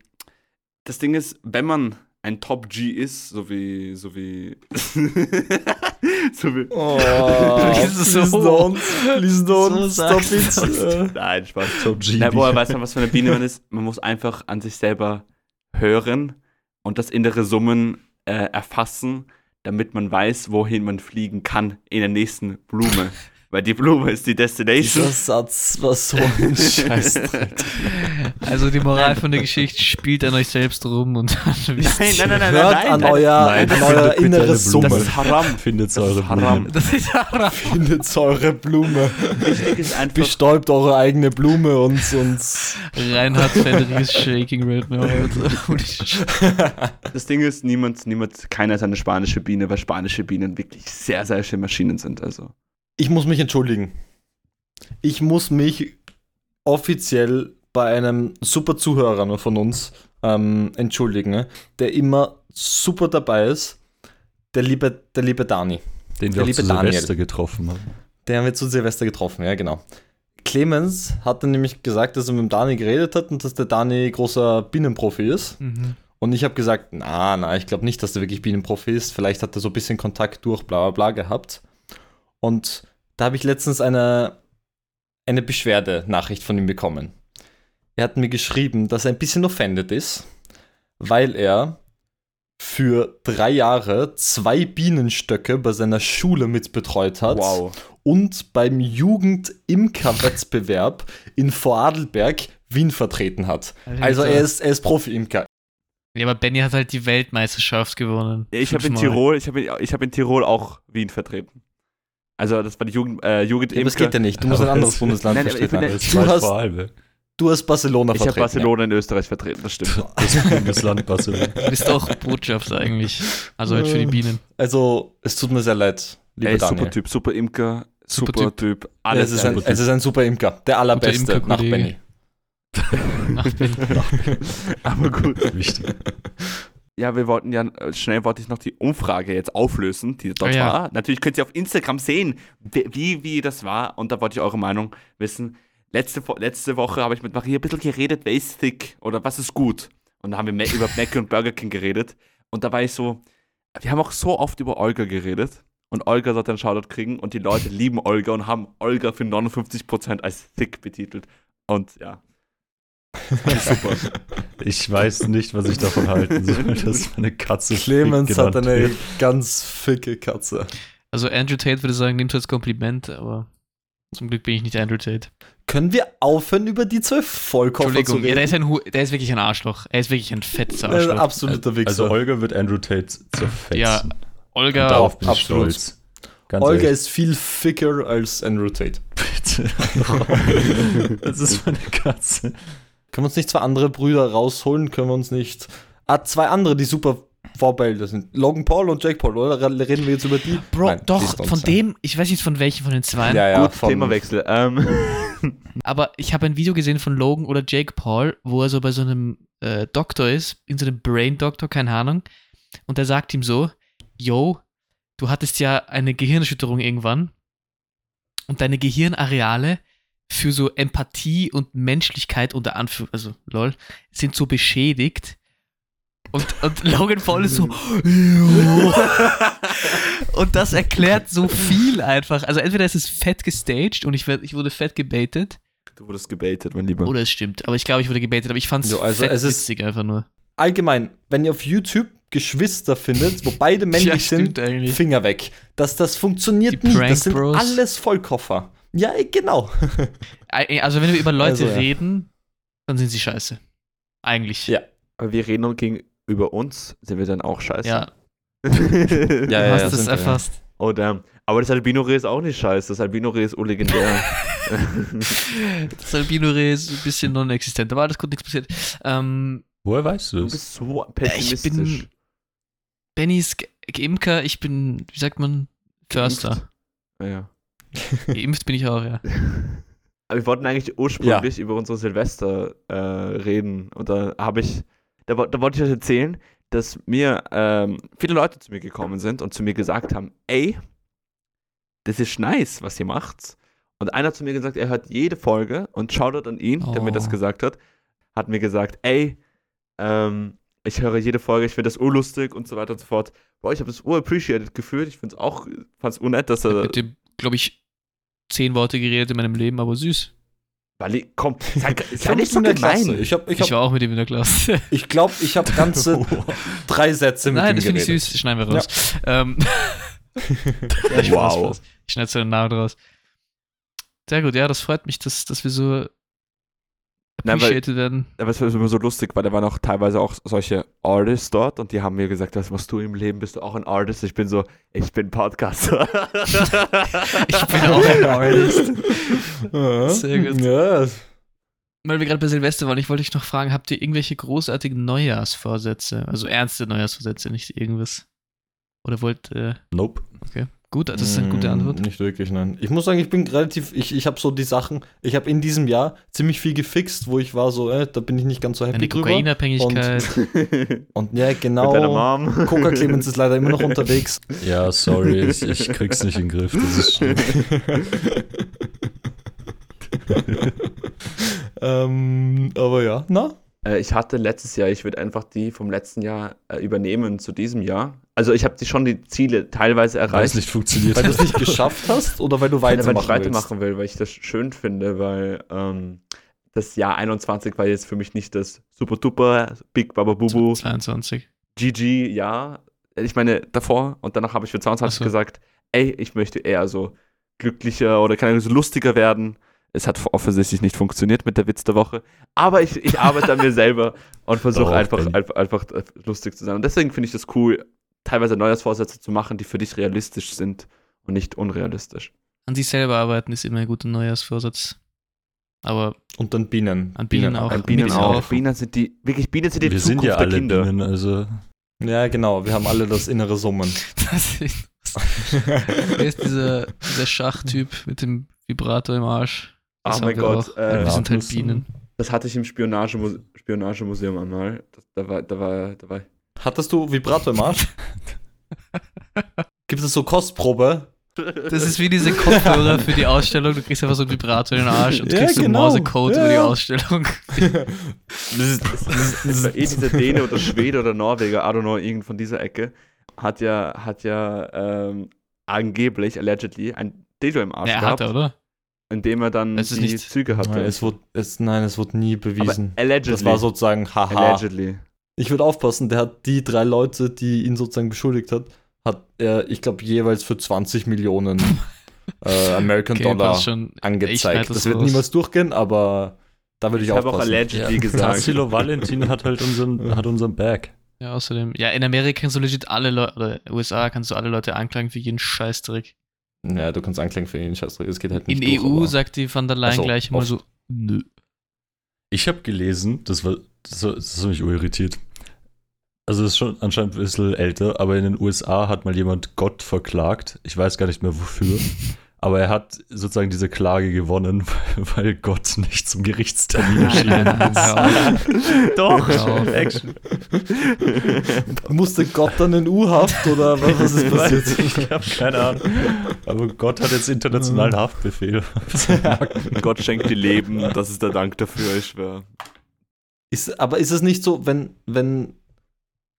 das Ding ist, wenn man ein Top G ist, so wie, so wie, so wie, Oh, so? please don't, please don't, So stop it. Äh, nein, Spaß. Top G. Na, woher weiß man, was für eine Biene man ist? Man muss einfach an sich selber hören und das innere Summen äh, erfassen, damit man weiß, wohin man fliegen kann in der nächsten Blume. weil die Blume ist die Destination. Dieser Satz war so ein Scheiß. Also die Moral von der Geschichte spielt an euch selbst rum und dann wisst Nein, nein, nein, nein, Hört nein, an nein. euer, Nein, an euer inneres Blume. Das ist Haram. Findet Das ist eure Haram. Blume. Das ist Haram. Findet eure Blume. Wichtig ist einfach, Bestäubt eure eigene Blume und, und Reinhard ist shaking right now. Shit. das Ding ist, niemand, niemand, keiner ist eine spanische Biene, weil spanische Bienen wirklich sehr, sehr schöne Maschinen sind. Also. Ich muss mich entschuldigen. Ich muss mich offiziell bei einem super Zuhörer von uns ähm, entschuldigen, der immer super dabei ist. Der liebe, der liebe Dani. Den Der wir liebe zu Daniel. Silvester getroffen haben. Der haben wir zu Silvester getroffen, ja, genau. Clemens hatte nämlich gesagt, dass er mit dem Dani geredet hat und dass der Dani großer Bienenprofi ist. Mhm. Und ich habe gesagt, na, na, ich glaube nicht, dass der wirklich Bienenprofi ist. Vielleicht hat er so ein bisschen Kontakt durch bla bla bla gehabt. Und da habe ich letztens eine, eine Beschwerdenachricht von ihm bekommen. Er hat mir geschrieben, dass er ein bisschen offended ist, weil er für drei Jahre zwei Bienenstöcke bei seiner Schule mitbetreut hat und beim Jugend-Imker-Wettbewerb in Vorarlberg Wien vertreten hat. Also er ist, er ist Profi-Imker. Ja, aber Benny hat halt die Weltmeisterschaft gewonnen. Ich habe in. Tirol, ich habe ich hab in Tirol auch Wien vertreten. Also das war die Jugend, äh, Jugend Ja, das geht ja nicht. Du musst ein anderes es- Bundesland Nein, ich vertreten. Das Du hast, du hast Barcelona Ich habe vertreten. Barcelona in Österreich vertreten, das stimmt. Das Bundesland Barcelona. Du bist auch Botschafter eigentlich. Also halt für die Bienen. Ja. Also, es tut mir sehr leid, lieber Ey, Daniel. super Typ, super Imker, super, Super Typ. Ja, Alles es, ist ein, super es ist ein super Imker. Der allerbeste nach Imkerkollege. Benny. Ach, Benny. Aber gut. Wichtig. Ja, wir wollten ja, äh, schnell wollte ich noch die Umfrage jetzt auflösen, die dort Ah, ja. war. Natürlich könnt ihr auf Instagram sehen, wie, wie, das war. Und da wollte ich eure Meinung wissen. Letzte, letzte Woche habe ich mit Maria ein bisschen geredet, wer ist thick oder was ist gut. Und da haben wir über Mac und Burger King geredet. Und da war ich so, wir haben auch so oft über Olga geredet. Und Olga sollte einen Shoutout kriegen. Und die Leute lieben Olga und haben Olga für 59% als thick betitelt. Und ja. Super. Ich weiß nicht, was ich davon halten soll, dass meine Katze Clemens hat eine wird. ganz ficke Katze. Also Andrew Tate würde sagen, nimmt als Kompliment, aber zum Glück bin ich nicht Andrew Tate. Können wir aufhören, über die zwei Vollkoffer zu Entschuldigung, ja, reden? der, ist ein, Hu- der ist wirklich ein Arschloch. Er ist wirklich ein fettes ein Arschloch. absoluter Wichser. Also Olga wird Andrew Tate zerfetzen. ja, Und Olga, darauf bin ich absolut. stolz. Ganz Olga ehrlich. ist viel ficker als Andrew Tate. Bitte. das ist meine Katze. Können wir uns nicht zwei andere Brüder rausholen? Können wir uns nicht. Ah, zwei andere, die super Vorbilder sind. Logan Paul und Jake Paul, oder? Reden wir jetzt über die? Bro, Nein, doch, von dem, ich weiß nicht von welchem von den zwei, Ja, ja, Gut, Themawechsel. Ähm, aber ich habe ein Video gesehen von Logan oder Jake Paul, wo er so bei so einem äh, Doktor ist, in so einem Brain-Doktor, keine Ahnung, und der sagt ihm so, yo, du hattest ja eine Gehirnerschütterung irgendwann und deine Gehirnareale für so Empathie und Menschlichkeit unter Anführung, also lol, sind so beschädigt. Und, und Logan Paul ist so, und das erklärt so viel einfach. Also entweder ist es fett gestaged und ich, werd, ich wurde fett gebaitet, du wurdest gebaitet, mein Lieber. oder es stimmt. Aber ich glaube, ich wurde gebaitet, aber ich fand es Jo, also fett es witzig einfach nur. Allgemein, wenn ihr auf YouTube Geschwister findet, wo beide männlich Ja, sind, eigentlich. Finger weg. Das, das funktioniert Die nie. Prank Das sind Bros. alles Vollkoffer. Ja, genau. Also wenn wir über Leute Also, ja. reden, dann sind sie scheiße. Eigentlich. Ja. Aber wir reden und gegenüber uns sind wir dann auch scheiße. Ja, Ja, du ja, hast ja, es erfasst. Oh damn. Aber das Albino-Reh ist auch nicht scheiße. Das Albino-Reh ist urlegendär. Das Albino-Reh ist ein bisschen non-existent, aber alles gut, nichts passiert. Ähm, Woher weißt du du das? bist so ich pessimistisch. bin Bennys Imker, ich bin, wie sagt man, Förster. ja. Geimpft bin ich auch, ja. Aber wir wollten eigentlich ursprünglich über unsere Silvester äh, reden. Und da habe ich, da, da wollte ich euch erzählen, dass mir ähm, viele Leute zu mir gekommen sind und zu mir gesagt haben, ey, das ist nice, was ihr macht. Und einer hat zu mir gesagt, er hört jede Folge und Shoutout an ihn, der mir das Oh. gesagt hat, hat mir gesagt, ey, ähm, ich höre jede Folge, ich finde das urlustig und so weiter und so fort. Boah, ich habe das urappreciated gefühlt. Ich finde es auch, fand es unnett, dass er. mit dem, glaube ich, zehn Worte geredet in meinem Leben, aber süß. Wally, komm, sei, Ich sei nicht so in der Klasse. gemein. Ich, hab, ich, Ich, hab, war auch mit ihm in der Klasse. ich glaube, ich habe ganze drei Sätze mit Nein, ihm das finde ich geredet. süß. Schneiden wir raus. Ähm, ja, ich Wow. Spaß, Spaß. Ich schneide seinen Namen raus. Sehr gut, ja, das freut mich, dass, dass wir so Nein, weil- appreciated werden. Aber es war immer so lustig, weil da waren auch teilweise auch solche Artists dort und die haben mir gesagt, was machst du im Leben? Bist du auch ein Artist? Ich bin so, ich bin Podcaster. Ich bin auch ein Artist. Ja. Sehr gut. Ja. Weil wir gerade bei Silvester waren, ich wollte euch noch fragen, habt ihr irgendwelche großartigen Neujahrsvorsätze? Also ernste Neujahrsvorsätze, nicht irgendwas. Oder wollt, äh, Nope. Gut, das ist eine gute Mm, Antwort. Nicht wirklich, nein. Ich muss sagen, ich bin relativ, ich, ich habe so die Sachen, ich habe in diesem Jahr ziemlich viel gefixt, wo ich war so, äh, da bin ich nicht ganz so happy Eine drüber. Kokainabhängigkeit. Und ja, Mit deiner genau. Mom. Coca Clemens ist leider immer noch unterwegs. Ja, sorry, ich, ich krieg's nicht in den Griff. Das ist schlimm. ähm, aber ja, na? Äh, ich hatte letztes Jahr, ich würde einfach die vom letzten Jahr äh, übernehmen zu diesem Jahr. Also ich habe die schon die Ziele teilweise Weil es erreicht. nicht funktioniert. Weil du es nicht geschafft hast oder weil du Weil weitermachen ich weitermachen will, weil ich das schön finde, weil ähm, das Jahr 21 war jetzt für mich nicht das super duper Big Baba Bubu 22. GG Jahr. Ich meine davor und danach habe ich für 22 Ach so. gesagt, ey, ich möchte eher so glücklicher oder keine Ahnung, so lustiger werden. Es hat offensichtlich nicht funktioniert mit der Witz der Woche, aber ich, ich arbeite an mir selber und versuche einfach, einfach, einfach äh, lustig zu sein. Und deswegen finde ich das cool, teilweise Neujahrsvorsätze zu machen, die für dich realistisch sind und nicht unrealistisch. An sich selber arbeiten ist immer ein guter Neujahrsvorsatz. Aber Und dann Bienen. An Bienen auch. Ein Bienen auch. auf. Bienen sind die, wirklich, Bienen sind die wir sind Zukunft ja der alle Kinder. Bienen, also Ja, genau, wir haben alle das innere Summen. das ist, wer ist dieser, dieser Schachtyp mit dem Vibrator im Arsch? Das Oh mein wir Gott, auch. äh, wir sind halt Bienen. Das hatte ich im Spionagemuse Spionagemuseum einmal. Das, da war, da war, da war. Hattest du Vibrator im Arsch? Gibt es so Kostprobe? Das ist wie diese Kopfhörer für die Ausstellung. Du kriegst einfach so einen Vibrator in den Arsch und Ja, kriegst so genau. Morsecode Ja, über die. Ausstellung. Das war eh dieser Däne oder Schwede oder Norweger, I don't know, irgend von dieser Ecke, hat ja, hat ja ähm, angeblich, allegedly, ein Dildo im Arsch Ja, gehabt, hat er, oder? Indem er dann Es ist die nicht- Züge hatte. Nein, es wurde, es, nein, es wurde nie Aber bewiesen. allegedly. Das war sozusagen haha. Allegedly. Ich würde aufpassen, der hat die drei Leute, die ihn sozusagen beschuldigt hat, hat er, ich glaube, jeweils für 20 Millionen äh, American Okay, Dollar. Ich angezeigt. Das das wird niemals durchgehen, aber da würde ich, Ich habe auch aufpassen. allegedly gesagt. Tassilo Valentin hat halt unseren, hat unseren Bag. Ja, außerdem. Ja, in Amerika kannst du legit alle Leute, oder USA kannst du alle Leute anklagen für jeden Scheißdreck. Ja, du kannst anklagen für ihn, Scheißdreck. Es geht halt In nicht durch, EU aber- sagt die von der Leyen so, gleich immer oft. so, nö. Ich habe gelesen, das war, das, war, das hat mich irritiert. Also das ist schon anscheinend ein bisschen älter, aber in den USA hat mal jemand Gott verklagt. Ich weiß gar nicht mehr wofür. Aber er hat sozusagen diese Klage gewonnen, weil Gott nicht zum Gerichtstermin erschienen ist. Doch. Action. Musste Gott dann in U-Haft oder was, was ist passiert? Ich habe keine Ahnung. Aber Gott hat jetzt internationalen Haftbefehl. Gott schenkt die Leben, das ist der Dank dafür, ich schwöre. Ist, aber ist es nicht so, wenn, wenn,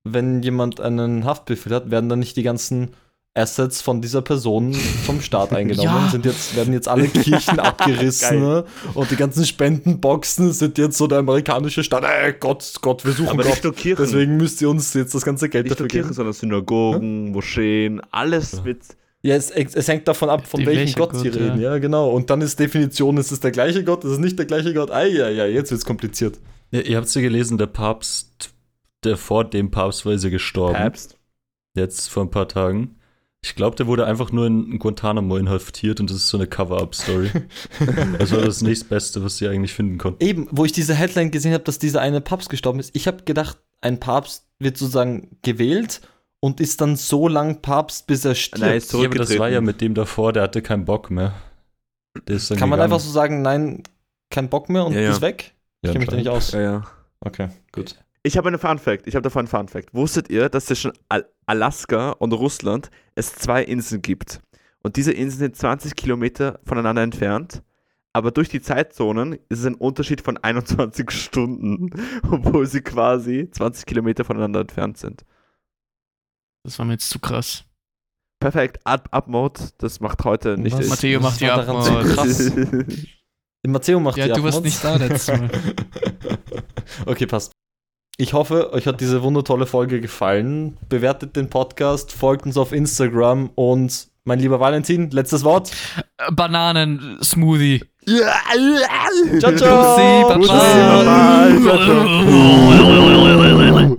wenn jemand einen Haftbefehl hat, werden dann nicht die ganzen Assets von dieser Person vom Staat eingenommen? Ja. Sind jetzt, werden jetzt alle Kirchen abgerissen ne? und die ganzen Spendenboxen sind jetzt so der amerikanische Staat. Ey, Gott, Gott, wir suchen Aber Gott. nicht nur Kirchen. Deswegen müsst ihr uns jetzt das ganze Geld nicht dafür nur Kirchen, geben. sondern Synagogen, Moscheen, alles mit. Ja, es, es hängt davon ab, von welchem Gott, Gott, sie ja. reden. Ja. genau. Und dann ist Definition, ist es der gleiche Gott, ist es nicht der gleiche Gott? Ah, ja, ja, jetzt wird's kompliziert. Ja, ihr habt ja gelesen, der Papst, der vor dem Papst war, ist ja gestorben. Papst. Jetzt vor ein paar Tagen. Ich glaube, der wurde einfach nur in Guantanamo inhaftiert und das ist so eine Cover-Up-Story. das war das nächstbeste, was sie eigentlich finden konnten. Eben, wo ich diese Headline gesehen habe, dass dieser eine Papst gestorben ist, ich habe gedacht, ein Papst wird sozusagen gewählt und ist dann so lang Papst, bis er stirbt. Nein, ist Ja, aber das war ja mit dem davor, der hatte keinen Bock mehr. Der ist dann Kann man gegangen. einfach so sagen, nein, kein Bock mehr und Ja, ja. ist weg? Ich Ja, kenne mich da nicht aus. Ja, ja. Okay, gut. Ich habe einen Fun Fact. Ich habe davon einen Fun Fact. Wusstet ihr, dass zwischen Al Alaska und Russland es zwei Inseln gibt? Und diese Inseln sind 20 Kilometer voneinander entfernt. Aber durch die Zeitzonen ist es ein Unterschied von 21 Stunden, obwohl sie quasi 20 Kilometer voneinander entfernt sind. Das war mir jetzt zu krass. Perfekt. Up, Up Mode, das macht heute nicht. Was? Matteo macht die Abmord. krass? Matteo macht Ja, die du warst nicht da letztes Mal. okay, passt. Ich hoffe, euch hat diese wundertolle Folge gefallen. Bewertet den Podcast, folgt uns auf Instagram und Mein lieber Valentin, letztes Wort. Bananen-Smoothie. Ciao, ciao. Bussi, Baba. Bussi, Baba. Ciao, ciao.